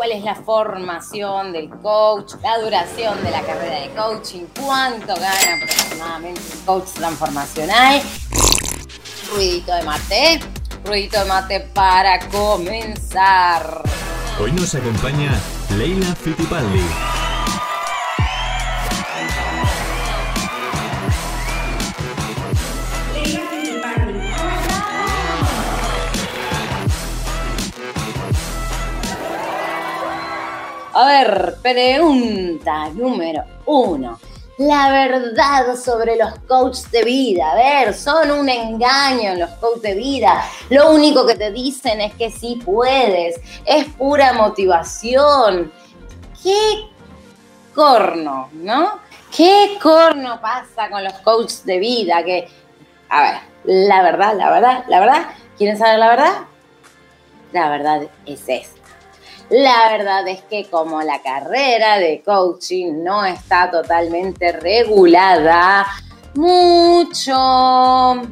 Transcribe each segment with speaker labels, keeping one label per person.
Speaker 1: cuál es la formación del coach, la duración de la carrera de coaching, cuánto gana aproximadamente un coach transformacional. Ruidito de mate, ruidito de mate para comenzar.
Speaker 2: Hoy nos acompaña Leila Fittipaldi.
Speaker 1: A ver, pregunta número uno. La verdad sobre los coaches de vida. A ver, son un engaño los coaches de vida. Lo único que te dicen es que sí puedes. Es pura motivación. ¿Qué corno, no? ¿Qué corno pasa con los coaches de vida? Que, a ver, la verdad, la verdad, la verdad. ¿Quieren saber la verdad? La verdad es esta. La verdad es que como la carrera de coaching no está totalmente regulada, mucho,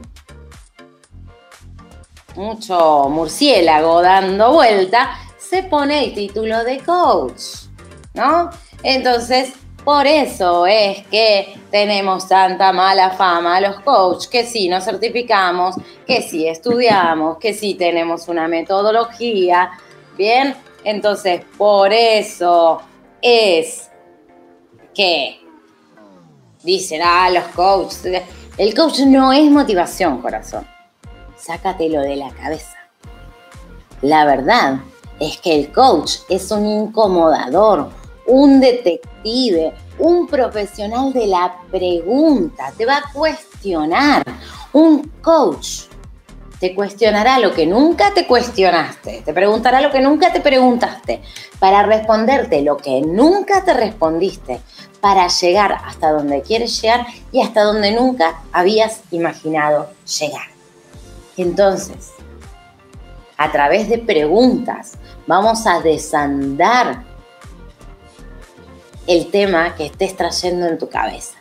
Speaker 1: mucho murciélago dando vuelta, se pone el título de coach, ¿no? Entonces, por eso es que tenemos tanta mala fama los coaches, que sí nos certificamos, que sí estudiamos, que sí tenemos una metodología, ¿bien? Entonces, por eso es que dicen, ah, los coaches. El coach no es motivación, corazón. Sácatelo de la cabeza. La verdad es que el coach es un incomodador, un detective, un profesional de la pregunta. Te va a cuestionar. Un coach te cuestionará lo que nunca te cuestionaste, te preguntará lo que nunca te preguntaste, para responderte lo que nunca te respondiste, para llegar hasta donde quieres llegar y hasta donde nunca habías imaginado llegar. Entonces, a través de preguntas, vamos a desandar el tema que estés trayendo en tu cabeza,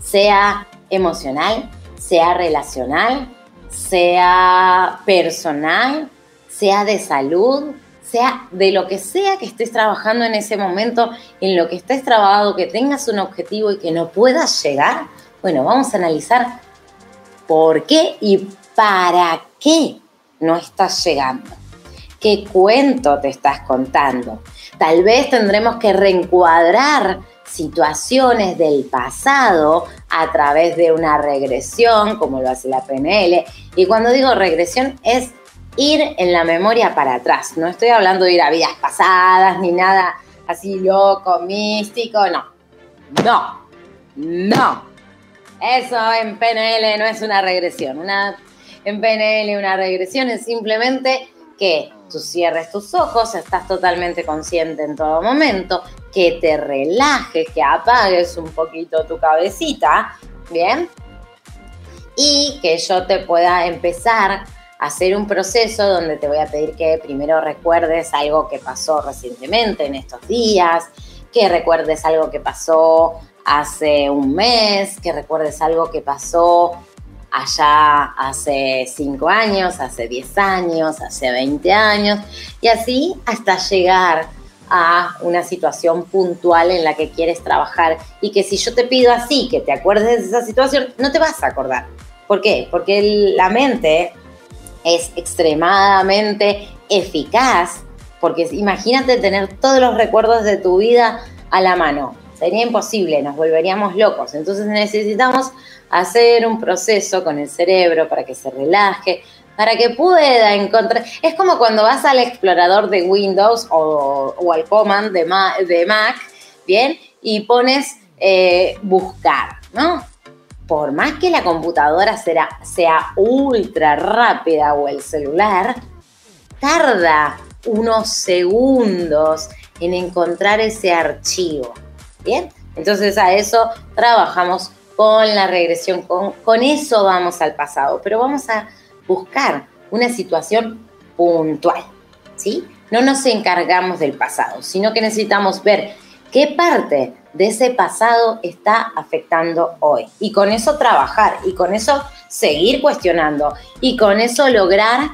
Speaker 1: sea emocional, sea relacional, sea personal, sea de salud, sea de lo que sea que estés trabajando en ese momento, en lo que estés trabajando, que tengas un objetivo y que no puedas llegar, bueno, vamos a analizar por qué y para qué no estás llegando. ¿Qué cuento te estás contando? Tal vez tendremos que reencuadrar situaciones del pasado a través de una regresión, como lo hace la PNL. Y cuando digo regresión es ir en la memoria para atrás. No estoy hablando de ir a vidas pasadas ni nada así loco, místico, no. No, no. Eso en PNL no es una regresión. Una, en PNL una regresión es simplemente que tú cierres tus ojos, estás totalmente consciente en todo momento, que te relajes, que apagues un poquito tu cabecita, ¿bien? Y que yo te pueda empezar a hacer un proceso donde te voy a pedir que primero recuerdes algo que pasó recientemente en estos días, que recuerdes algo que pasó hace un mes, que recuerdes algo que pasó allá hace 5 años, hace 10 años, hace 20 años, y así hasta llegar a una situación puntual en la que quieres trabajar y que si yo te pido así, que te acuerdes de esa situación, no te vas a acordar. ¿Por qué? Porque la mente es extremadamente eficaz, porque imagínate tener todos los recuerdos de tu vida a la mano. Sería imposible, nos volveríamos locos. Entonces necesitamos hacer un proceso con el cerebro para que se relaje, para que pueda encontrar. Es como cuando vas al explorador de Windows o, al Command de, Mac, ¿bien? Y pones eh, buscar, ¿no? Por más que la computadora sea ultra rápida o el celular, tarda unos segundos en encontrar ese archivo. ¿Bien? Entonces a eso trabajamos con la regresión, con, con eso vamos al pasado, pero vamos a buscar una situación puntual, ¿sí? No nos encargamos del pasado, sino que necesitamos ver qué parte de ese pasado está afectando hoy. Y con eso trabajar, y con eso seguir cuestionando, y con eso lograr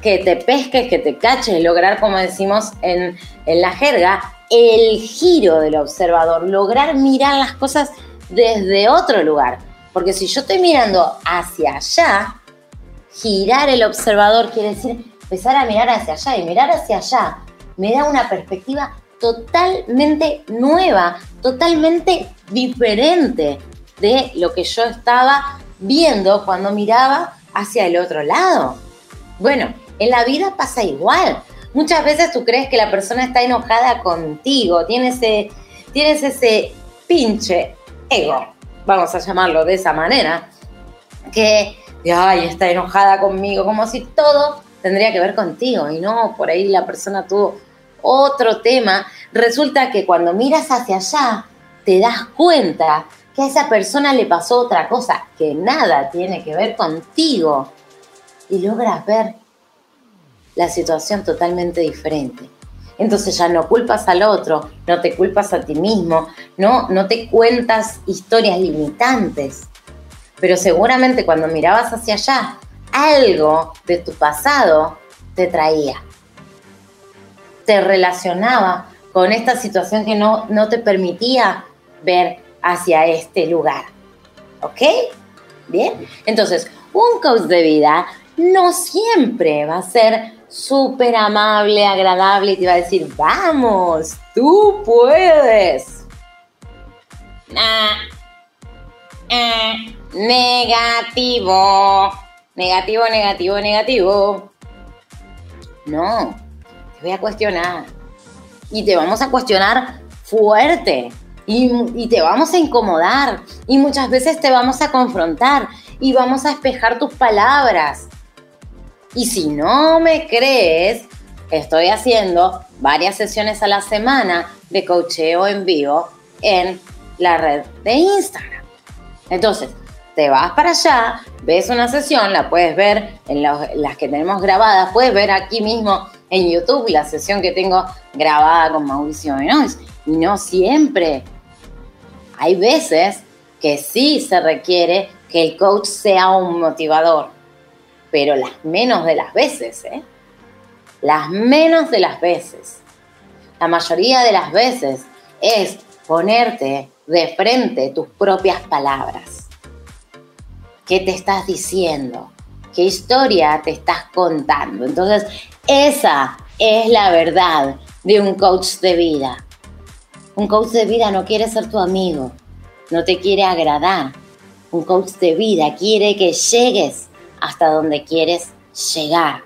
Speaker 1: que te pesques, que te caches, lograr, como decimos en en la jerga, el giro del observador, lograr mirar las cosas desde otro lugar. Porque si yo estoy mirando hacia allá, girar el observador quiere decir empezar a mirar hacia allá y mirar hacia allá me da una perspectiva totalmente nueva, totalmente diferente de lo que yo estaba viendo cuando miraba hacia el otro lado. Bueno, en la vida pasa igual. Muchas veces tú crees que la persona está enojada contigo, tienes ese, tienes ese pinche ego, vamos a llamarlo de esa manera, que ay, está enojada conmigo, como si todo tendría que ver contigo y no, por ahí la persona tuvo otro tema. Resulta que cuando miras hacia allá, te das cuenta que a esa persona le pasó otra cosa que nada tiene que ver contigo y logras ver la situación totalmente diferente. Entonces ya no culpas al otro, no te culpas a ti mismo, no, no te cuentas historias limitantes. Pero seguramente cuando mirabas hacia allá, algo de tu pasado te traía. Te relacionaba con esta situación que no, no te permitía ver hacia este lugar. ¿Ok? Bien. Entonces, un coach de vida no siempre va a ser súper amable, agradable y te va a decir, vamos, tú puedes. Negativo, negativo, negativo, negativo. No, te voy a cuestionar. Y te vamos a cuestionar fuerte. Y, y, te vamos a incomodar. Y muchas veces te vamos a confrontar. Y vamos a espejar tus palabras. Y si no me crees, estoy haciendo varias sesiones a la semana de cocheo en vivo en la red de Instagram. Entonces, te vas para allá, ves una sesión, la puedes ver en, las que tenemos grabadas, puedes ver aquí mismo en YouTube la sesión que tengo grabada con Mauricio Benoist. Y no siempre. Hay veces que sí se requiere que el coach sea un motivador pero las menos de las veces, ¿eh? Las menos de las veces. La mayoría de las veces es ponerte de frente tus propias palabras. ¿Qué te estás diciendo? ¿Qué historia te estás contando? Entonces, esa es la verdad de un coach de vida. Un coach de vida no quiere ser tu amigo, no te quiere agradar. Un coach de vida quiere que llegues hasta donde quieres llegar.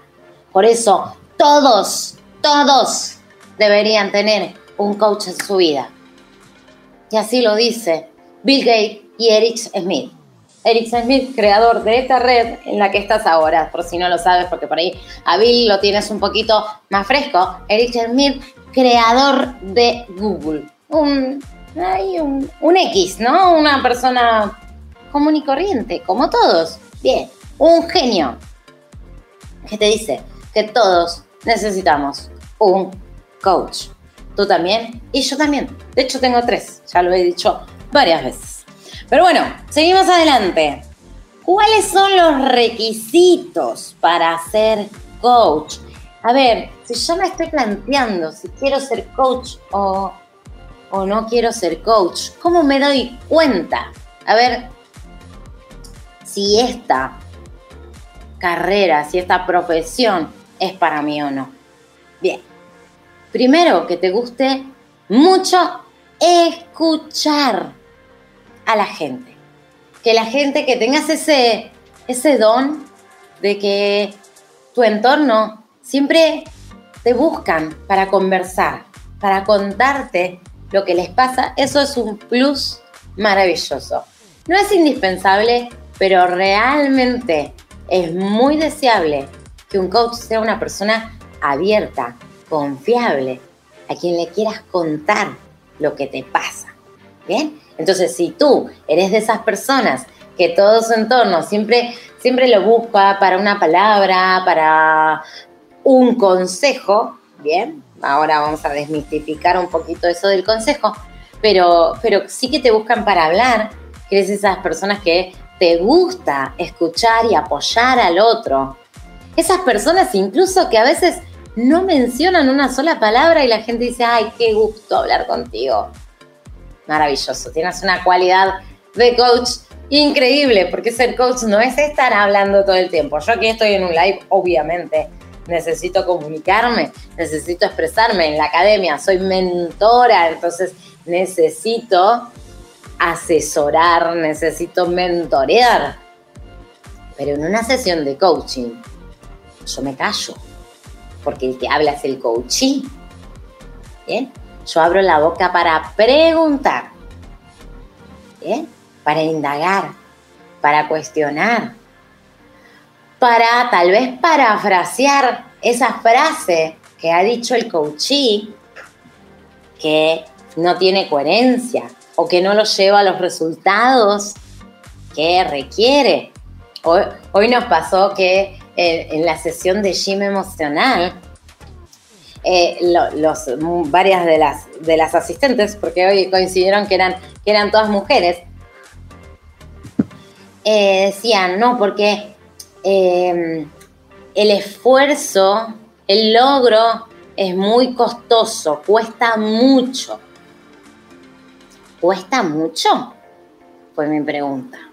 Speaker 1: Por eso, todos, todos deberían tener un coach en su vida. Y así lo dice Bill Gates y Eric Smith. Eric Smith, creador de esta red en la que estás ahora, por si no lo sabes, porque por ahí a Bill lo tienes un poquito más fresco. Eric Smith, creador de Google. Un, un, un X, ¿no? Una persona común y corriente, como todos. Bien un genio que te dice que todos necesitamos un coach. Tú también y yo también. De hecho, tengo tres, ya lo he dicho varias veces. Pero bueno, seguimos adelante. ¿Cuáles son los requisitos para ser coach? A ver, si yo me estoy planteando si quiero ser coach o, o no quiero ser coach, ¿cómo me doy cuenta? A ver, si esta carrera, si esta profesión es para mí o no. Bien, primero que te guste mucho escuchar a la gente. Que la gente, que tengas ese, ese don de que tu entorno siempre te buscan para conversar, para contarte lo que les pasa, eso es un plus maravilloso. No es indispensable, pero realmente es muy deseable que un coach sea una persona abierta, confiable, a quien le quieras contar lo que te pasa. ¿Bien? Entonces, si tú eres de esas personas que todo su entorno siempre, siempre lo busca para una palabra, para un consejo, ¿bien? Ahora vamos a desmistificar un poquito eso del consejo, pero, pero sí que te buscan para hablar, que eres esas personas que te gusta escuchar y apoyar al otro. Esas personas incluso que a veces no mencionan una sola palabra y la gente dice, ay, qué gusto hablar contigo. Maravilloso, tienes una cualidad de coach increíble, porque ser coach no es estar hablando todo el tiempo. Yo aquí estoy en un live, obviamente, necesito comunicarme, necesito expresarme en la academia, soy mentora, entonces necesito asesorar, necesito mentorear. Pero en una sesión de coaching, yo me callo, porque el que habla es el. ¿Bien? Yo abro la boca para preguntar. Para indagar, para cuestionar, para tal vez parafrasear esa frase que ha dicho el coachee que no tiene coherencia o que no lo lleva a los resultados que requiere. Hoy, nos pasó que eh, en la sesión de gym emocional, eh, los, varias de las, de las asistentes, porque hoy coincidieron que eran, que eran todas mujeres, eh, decían, no, porque el esfuerzo, el logro es muy costoso, cuesta mucho. ¿Cuesta mucho? Fue mi pregunta.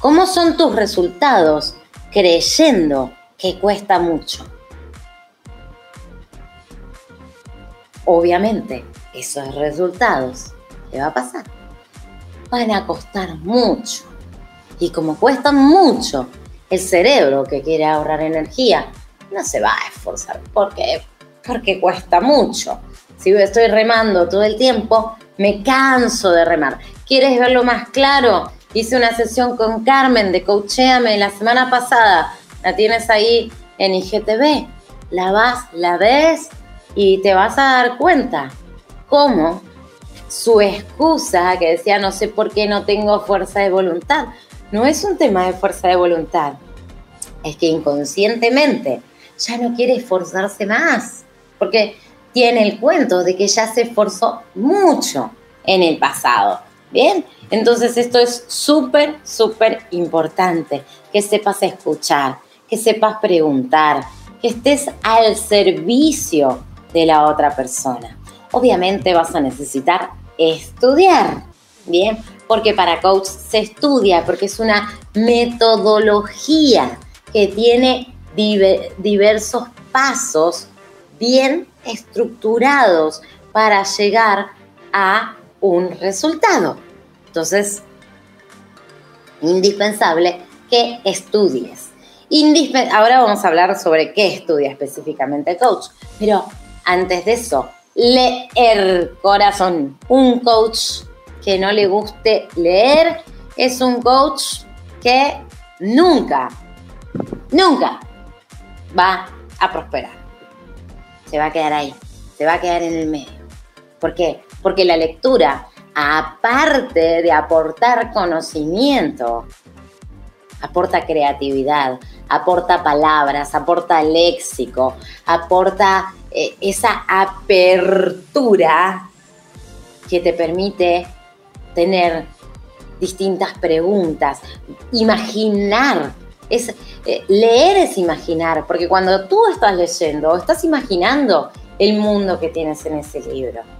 Speaker 1: ¿Cómo son tus resultados creyendo que cuesta mucho? Obviamente, esos resultados, ¿qué va a pasar? Van a costar mucho. Y como cuestan mucho, el cerebro que quiere ahorrar energía no se va a esforzar. ¿Por qué? Porque cuesta mucho. Si estoy remando todo el tiempo, me canso de remar. ¿Quieres verlo más claro? Hice una sesión con Carmen de Coachéame la semana pasada. La tienes ahí en IGTV. La vas, la ves y te vas a dar cuenta cómo su excusa que decía no sé por qué no tengo fuerza de voluntad. No es un tema de fuerza de voluntad. Es que inconscientemente ya no quiere esforzarse más. Porque tiene el cuento de que ya se esforzó mucho en el pasado. Bien, entonces esto es súper, súper importante, que sepas escuchar, que sepas preguntar, que estés al servicio de la otra persona. Obviamente vas a necesitar estudiar, ¿bien? Porque para coach se estudia, porque es una metodología que tiene diversos pasos bien estructurados para llegar a un resultado. Entonces, indispensable que estudies. Ahora vamos a hablar sobre qué estudia específicamente el coach, pero antes de eso, leer corazón. Un coach que no le guste leer es un coach que nunca, nunca va a prosperar. Se va a quedar ahí, se va a quedar en el medio. ¿Por qué? Porque la lectura, aparte de aportar conocimiento, aporta creatividad, aporta palabras, aporta léxico, aporta eh, esa apertura que te permite tener distintas preguntas, imaginar. Es, eh, leer es imaginar, porque cuando tú estás leyendo, estás imaginando el mundo que tienes en ese libro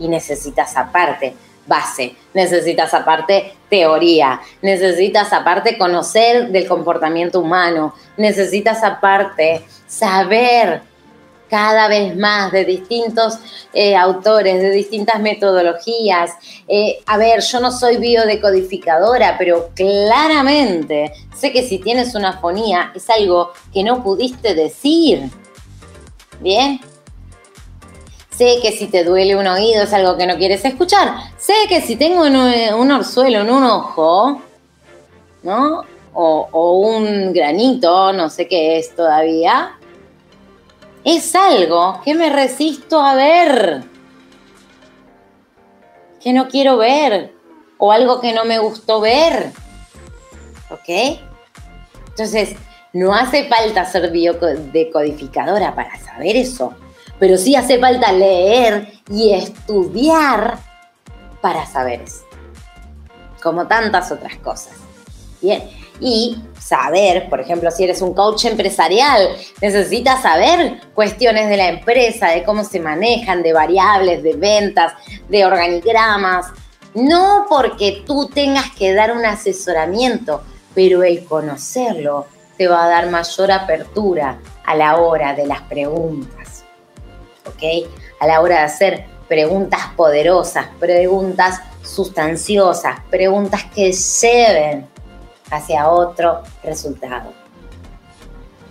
Speaker 1: y necesitas aparte base, necesitas aparte teoría, necesitas aparte conocer del comportamiento humano, necesitas aparte saber cada vez más de distintos eh, autores, de distintas metodologías. Eh, a ver, yo no soy biodecodificadora, pero claramente sé que si tienes una fonía es algo que no pudiste decir. ¿Bien? Sé que si te duele un oído es algo que no quieres escuchar. Sé que si tengo un, orzuelo en un ojo, ¿no? O, o un granito, no sé qué es todavía, es algo que me resisto a ver, que no quiero ver, o algo que no me gustó ver. ¿Ok? Entonces, no hace falta ser biodecodificadora para saber eso pero sí hace falta leer y estudiar para saber eso, como tantas otras cosas. Bien, y saber, por ejemplo, si eres un coach empresarial, necesitas saber cuestiones de la empresa, de cómo se manejan, de variables, de ventas, de organigramas. No porque tú tengas que dar un asesoramiento, pero el conocerlo te va a dar mayor apertura a la hora de las preguntas. ¿Ok? A la hora de hacer preguntas poderosas, preguntas sustanciosas, preguntas que lleven hacia otro resultado,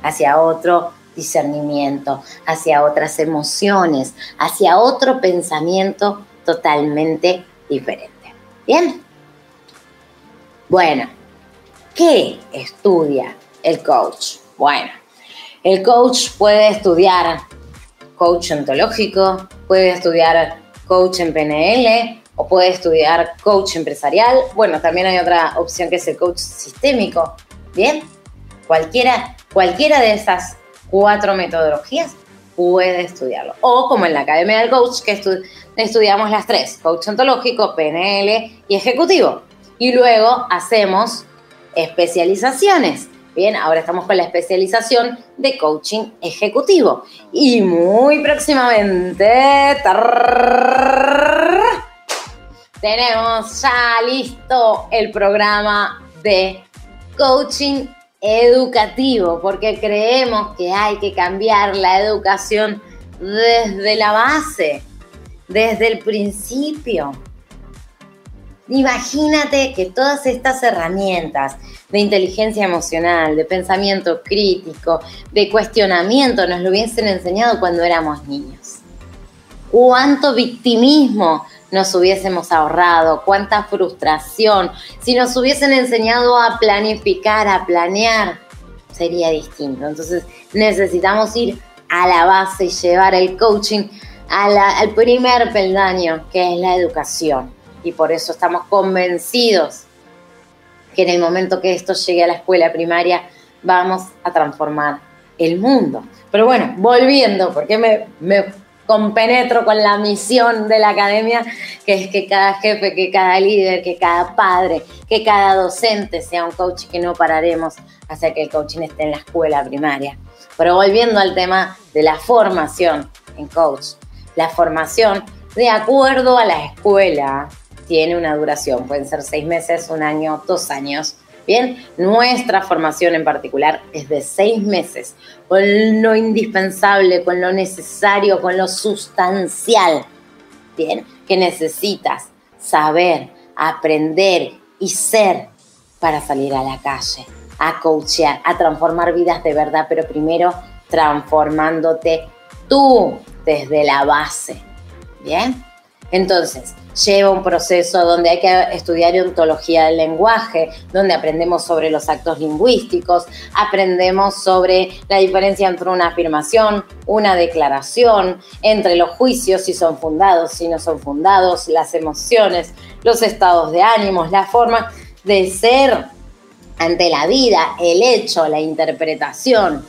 Speaker 1: hacia otro discernimiento, hacia otras emociones, hacia otro pensamiento totalmente diferente. ¿Bien? Bueno, ¿qué estudia el coach? Bueno, el coach puede estudiar coach ontológico, puede estudiar coach en PNL, o puede estudiar coach empresarial. Bueno, también hay otra opción que es el coach sistémico. Bien, cualquiera, cualquiera de esas cuatro metodologías puede estudiarlo. O como en la Academia del Coach, que estudiamos las tres, coach ontológico, PNL y ejecutivo. Y luego hacemos especializaciones. Ahora estamos con la especialización de coaching ejecutivo. Y muy próximamente tenemos ya listo el programa de coaching educativo, porque creemos que hay que cambiar la educación desde la base, desde el principio. Imagínate que todas estas herramientas de inteligencia emocional, de pensamiento crítico, de cuestionamiento, nos lo hubiesen enseñado cuando éramos niños. ¿Cuánto victimismo nos hubiésemos ahorrado, cuánta frustración. Si nos hubiesen enseñado a planificar, a planear, sería distinto. Entonces necesitamos ir a la base y llevar el coaching al primer peldaño, que es la educación. Y por eso estamos convencidos que en el momento que esto llegue a la escuela primaria, vamos a transformar el mundo. Pero bueno, volviendo, porque me, me compenetro con la misión de la academia, que es que cada jefe, que cada líder, que cada padre, que cada docente sea un coach y que no pararemos hasta que el coaching esté en la escuela primaria. Pero volviendo al tema de la formación en coach, la formación de acuerdo a la escuela tiene una duración, pueden ser seis meses, un año, dos años. Bien, nuestra formación en particular es de seis meses, con lo indispensable, con lo necesario, con lo sustancial. Bien, que necesitas saber, aprender y ser para salir a la calle, a coachear, a transformar vidas de verdad, pero primero transformándote tú desde la base. Bien, entonces, lleva un proceso donde hay que estudiar ontología del lenguaje, donde aprendemos sobre los actos lingüísticos, aprendemos sobre la diferencia entre una afirmación, una declaración, entre los juicios, si son fundados, si no son fundados, las emociones, los estados de ánimos, la forma de ser ante la vida, el hecho, la interpretación.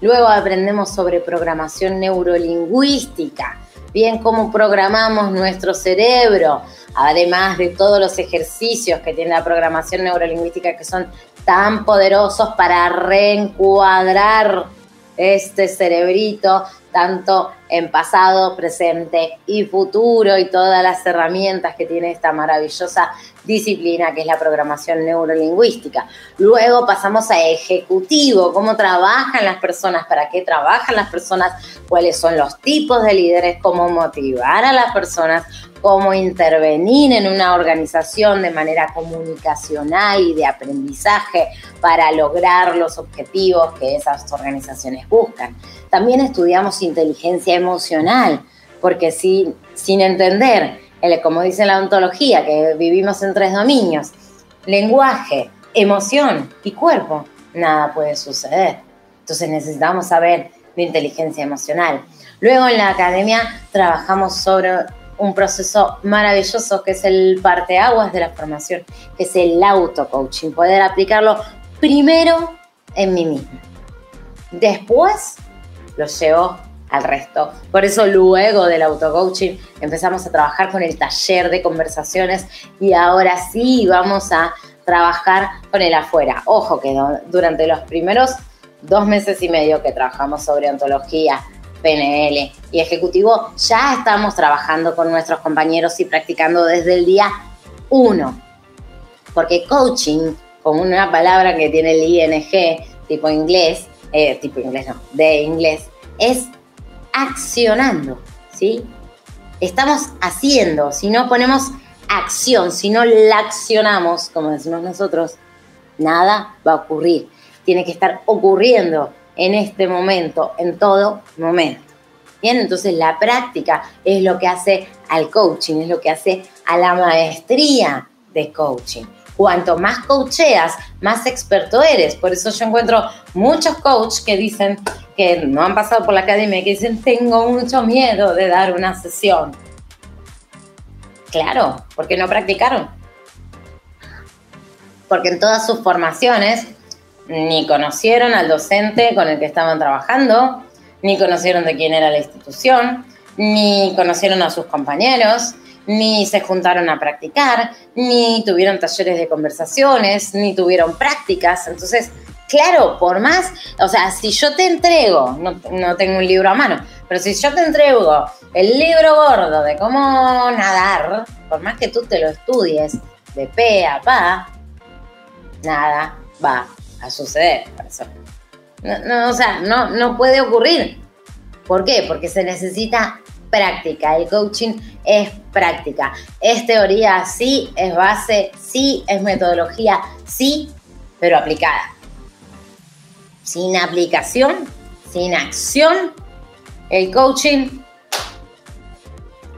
Speaker 1: Luego aprendemos sobre programación neurolingüística, bien cómo programamos nuestro cerebro, además de todos los ejercicios que tiene la programación neurolingüística que son tan poderosos para reencuadrar este cerebrito tanto en pasado, presente y futuro y todas las herramientas que tiene esta maravillosa disciplina que es la programación neurolingüística. Luego pasamos a ejecutivo, cómo trabajan las personas, para qué trabajan las personas, cuáles son los tipos de líderes, cómo motivar a las personas, cómo intervenir en una organización de manera comunicacional y de aprendizaje para lograr los objetivos que esas organizaciones buscan. También estudiamos inteligencia emocional, porque sin, sin entender, como dice la ontología, que vivimos en tres dominios, lenguaje, emoción y cuerpo, nada puede suceder. Entonces necesitamos saber de inteligencia emocional. Luego en la academia trabajamos sobre un proceso maravilloso que es el parteaguas de la formación, que es el auto-coaching, poder aplicarlo primero en mí mismo. Después lo llevo al resto. Por eso luego del auto-coaching empezamos a trabajar con el taller de conversaciones y ahora sí vamos a trabajar con el afuera. Ojo que durante los primeros dos meses y medio que trabajamos sobre ontología, PNL y ejecutivo, ya estamos trabajando con nuestros compañeros y practicando desde el día uno. Porque coaching, como una palabra que tiene el ING, tipo inglés, eh, tipo inglés no, de inglés, es accionando, ¿sí? Estamos haciendo, si no ponemos acción, si no la accionamos, como decimos nosotros, nada va a ocurrir. Tiene que estar ocurriendo en este momento, en todo momento. Bien, entonces la práctica es lo que hace al coaching, es lo que hace a la maestría de coaching. Cuanto más coacheas, más experto eres. Por eso yo encuentro muchos coaches que dicen que no han pasado por la academia, que dicen, tengo mucho miedo de dar una sesión. Claro, porque no practicaron. Porque en todas sus formaciones ni conocieron al docente con el que estaban trabajando, ni conocieron de quién era la institución, ni conocieron a sus compañeros, ni se juntaron a practicar, ni tuvieron talleres de conversaciones, ni tuvieron prácticas. Entonces, claro, por más, o sea, si yo te entrego, no, no, tengo un libro a mano, pero si yo te entrego el libro gordo de cómo nadar, por más que tú te lo estudies de pe a pa, nada va a suceder. No, o sea, no, no puede ocurrir. ¿Por qué? Porque se necesita práctica. El coaching es práctica. Es teoría, sí, es base, sí, es metodología, sí, pero aplicada. Sin aplicación, sin acción, el coaching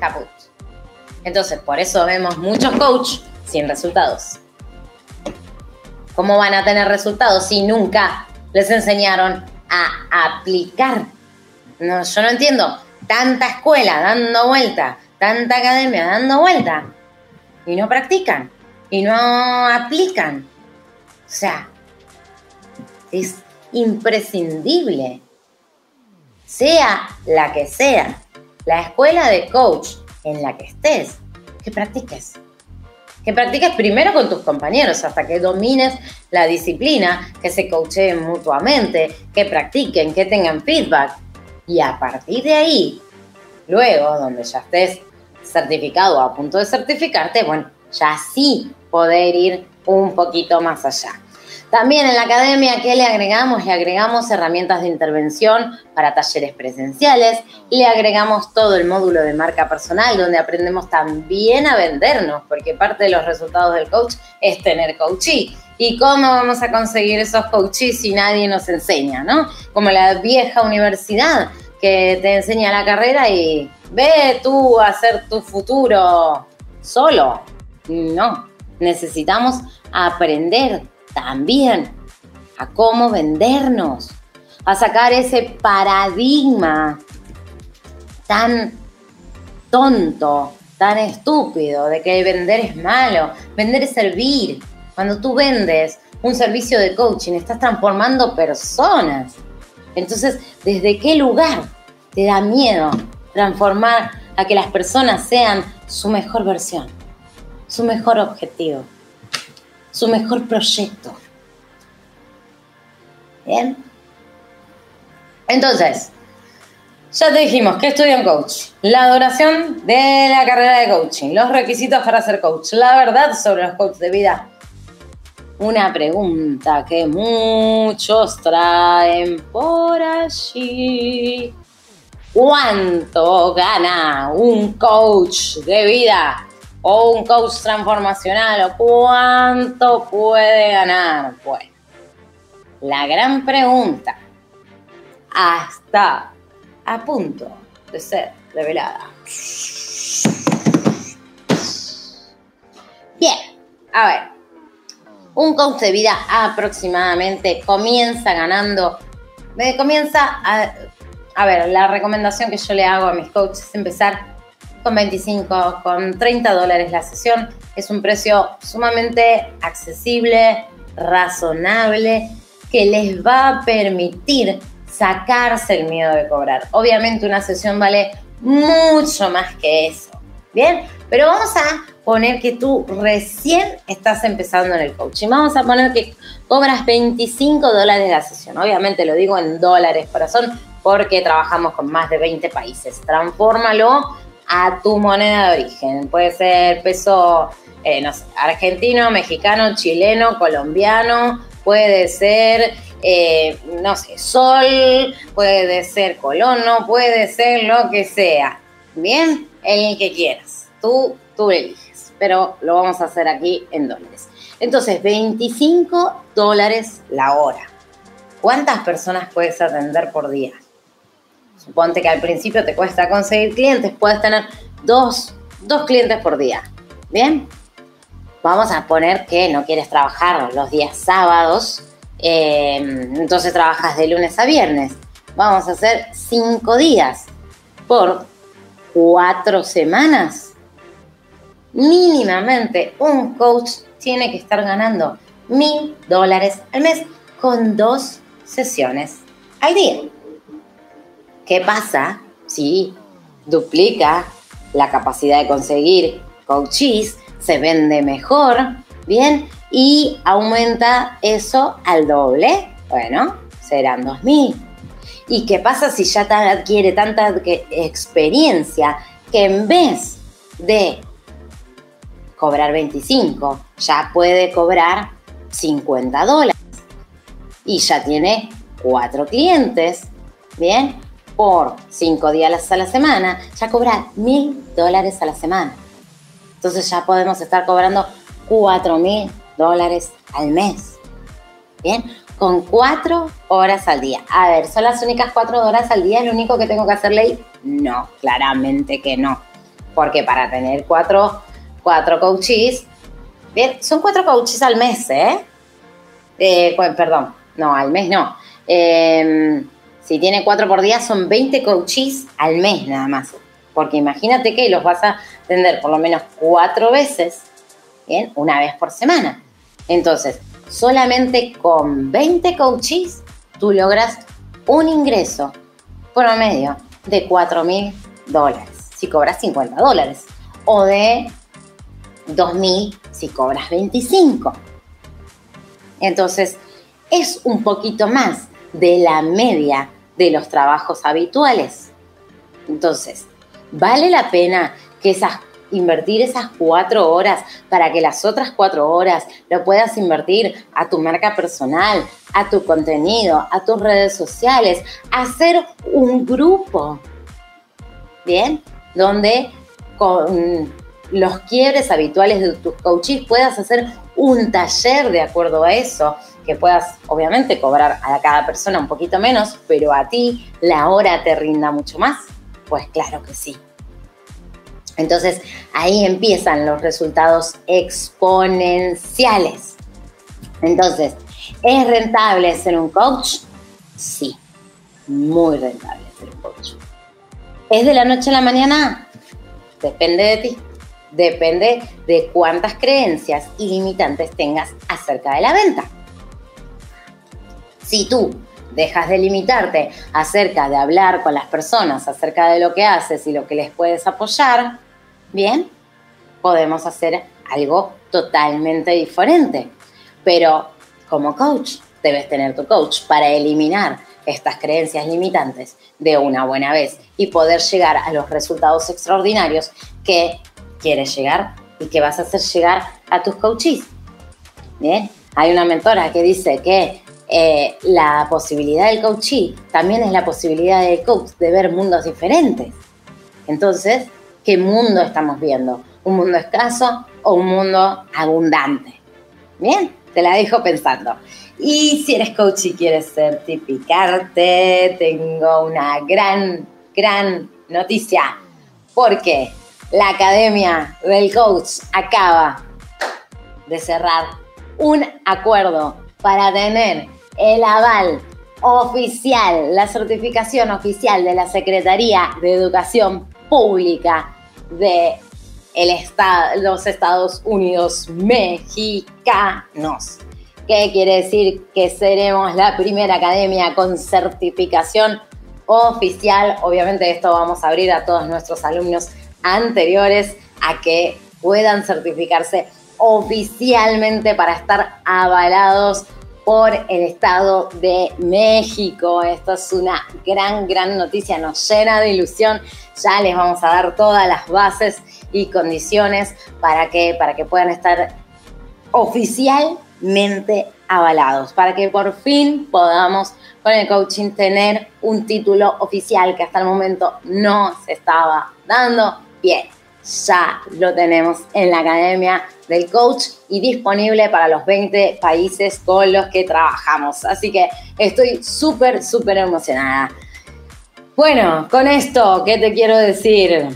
Speaker 1: caput. Entonces, por eso vemos muchos coaches sin resultados. ¿Cómo van a tener resultados si nunca les enseñaron a aplicar? No, yo no entiendo. Tanta escuela dando vuelta, tanta academia dando vuelta y no practican y no aplican. O sea, es imprescindible, sea la que sea, la escuela de coach en la que estés, que practiques. Que practiques primero con tus compañeros hasta que domines la disciplina, que se coacheen mutuamente, que practiquen, que tengan feedback. Y a partir de ahí, luego, donde ya estés certificado o a punto de certificarte, bueno, ya sí poder ir un poquito más allá. También en la academia, ¿qué le agregamos? Le agregamos herramientas de intervención para talleres presenciales, le agregamos todo el módulo de marca personal, donde aprendemos también a vendernos, porque parte de los resultados del coach es tener coachee. ¿Y cómo vamos a conseguir esos coaches si nadie nos enseña, no? Como la vieja universidad que te enseña la carrera y ve tú a hacer tu futuro solo. No, necesitamos aprender también a cómo vendernos, a sacar ese paradigma tan tonto, tan estúpido de que vender es malo, vender es servir. Cuando tú vendes un servicio de coaching, estás transformando personas. Entonces, ¿desde qué lugar te da miedo transformar a que las personas sean su mejor versión, su mejor objetivo? Su mejor proyecto. Bien. Entonces, ya te dijimos que estudia un coach, la duración de la carrera de coaching, los requisitos para ser coach, la verdad sobre los coaches de vida. Una pregunta que muchos traen por allí. ¿Cuánto gana un coach de vida? O un coach transformacional o cuánto puede ganar. Bueno, la gran pregunta hasta a punto de ser revelada. Bien, a ver, un coach de vida aproximadamente comienza ganando, comienza a, a ver, la recomendación que yo le hago a mis coaches es empezar con 25, con 30 dólares la sesión. Es un precio sumamente accesible, razonable, que les va a permitir sacarse el miedo de cobrar. Obviamente una sesión vale mucho más que eso, Bien, pero vamos a poner que tú recién estás empezando en el coaching. Vamos a poner que cobras 25 dólares la sesión. Obviamente lo digo en dólares, corazón, porque trabajamos con más de 20 países. Transfórmalo a tu moneda de origen. Puede ser peso eh, no sé, argentino, mexicano, chileno, colombiano, puede ser, eh, no sé, sol, puede ser colono, puede ser lo que sea. Bien, el que quieras. Tú, tú eliges. Pero lo vamos a hacer aquí en dólares. Entonces, 25 dólares la hora. ¿Cuántas personas puedes atender por día? Suponte que al principio te cuesta conseguir clientes, puedes tener dos, dos clientes por día. ¿Bien? Vamos a poner que no quieres trabajar los días sábados, eh, entonces trabajas de lunes a viernes. Vamos a hacer cinco días por cuatro semanas. Mínimamente un coach tiene que estar ganando mil dólares al mes con dos sesiones al día. ¿Qué pasa si duplica la capacidad de conseguir coaches, se vende mejor, bien, y aumenta eso al doble? Bueno, serán 2.000. ¿Y qué pasa si ya adquiere tanta experiencia que en vez de cobrar 25, ya puede cobrar 50 dólares? Y ya tiene cuatro clientes, ¿bien? Por cinco días a la semana, ya cobra mil dólares a la semana. Entonces ya podemos estar cobrando cuatro mil dólares al mes. Bien, con cuatro horas al día. A ver, ¿son las únicas cuatro horas al día lo único que tengo que hacer ley? No, claramente que no. Porque para tener cuatro, cuatro coaches, bien, son cuatro coaches al mes, ¿eh? eh perdón, no, al mes no. Eh, si tiene cuatro por día, son 20 coaches al mes nada más. Porque imagínate que los vas a atender por lo menos cuatro veces. Una vez por semana. Entonces, solamente con 20 coaches, tú logras un ingreso promedio de 4 mil dólares si cobras 50 dólares o de 2 mil si cobras 25. Entonces, es un poquito más de la media de los trabajos habituales. Entonces, ¿vale la pena que esas, invertir esas cuatro horas para que las otras cuatro horas lo puedas invertir a tu marca personal, a tu contenido, a tus redes sociales, hacer un grupo? ¿Bien? Donde con los quiebres habituales de tus coaches puedas hacer un taller de acuerdo a eso que puedas obviamente cobrar a cada persona un poquito menos, pero a ti la hora te rinda mucho más? Pues claro que sí. Entonces ahí empiezan los resultados exponenciales. Entonces, ¿es rentable ser un coach? Sí, muy rentable ser un coach. ¿Es de la noche a la mañana? Depende de ti. Depende de cuántas creencias ilimitantes tengas acerca de la venta. Si tú dejas de limitarte acerca de hablar con las personas, acerca de lo que haces y lo que les puedes apoyar, bien, podemos hacer algo totalmente diferente. Pero como coach, debes tener tu coach para eliminar estas creencias limitantes de una buena vez y poder llegar a los resultados extraordinarios que quieres llegar y que vas a hacer llegar a tus coaches. Bien, hay una mentora que dice que eh, la posibilidad del coachee también es la posibilidad del coach de ver mundos diferentes. Entonces, ¿qué mundo estamos viendo? ¿Un mundo escaso o un mundo abundante? Bien, te la dejo pensando. Y si eres coach y quieres certificarte, tengo una gran, gran noticia. Porque la Academia del Coach acaba de cerrar un acuerdo para tener el aval oficial, la certificación oficial de la Secretaría de Educación Pública de los Estados Unidos mexicanos. ¿Qué quiere decir? Que seremos la primera academia con certificación oficial. Obviamente esto vamos a abrir a todos nuestros alumnos anteriores a que puedan certificarse oficialmente para estar avalados por el Estado de México. Esto es una gran, gran noticia, nos llena de ilusión. Ya les vamos a dar todas las bases y condiciones para que, para que puedan estar oficialmente avalados, para que por fin podamos con el coaching tener un título oficial que hasta el momento no se estaba dando. Bien, ya lo tenemos en la Academia del Coach y disponible para los 20 países con los que trabajamos. Así que estoy súper, súper emocionada. Bueno, con esto, ¿qué te quiero decir?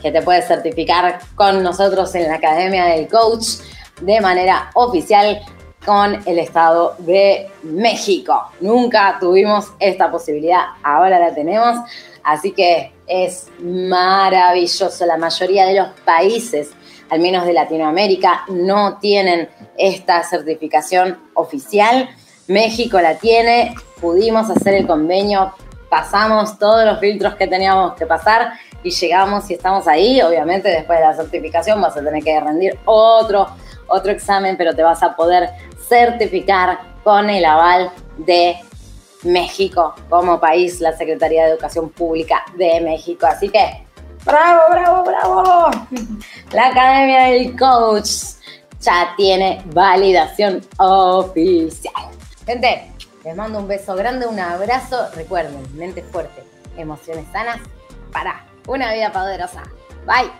Speaker 1: Que te puedes certificar con nosotros en la Academia del Coach de manera oficial con el Estado de México. Nunca tuvimos esta posibilidad, ahora la tenemos, así que es maravilloso. La mayoría de los países, al menos de Latinoamérica, no tienen esta certificación oficial. México la tiene, pudimos hacer el convenio, pasamos todos los filtros que teníamos que pasar y llegamos y estamos ahí. Obviamente después de la certificación vas a tener que rendir otro, otro examen, pero te vas a poder certificar con el aval de México como país, la Secretaría de Educación Pública de México. Así que, bravo, bravo, bravo. La Academia del Coach ya tiene validación oficial. Gente, les mando un beso grande, un abrazo. Recuerden, mente fuerte, emociones sanas para una vida poderosa. Bye.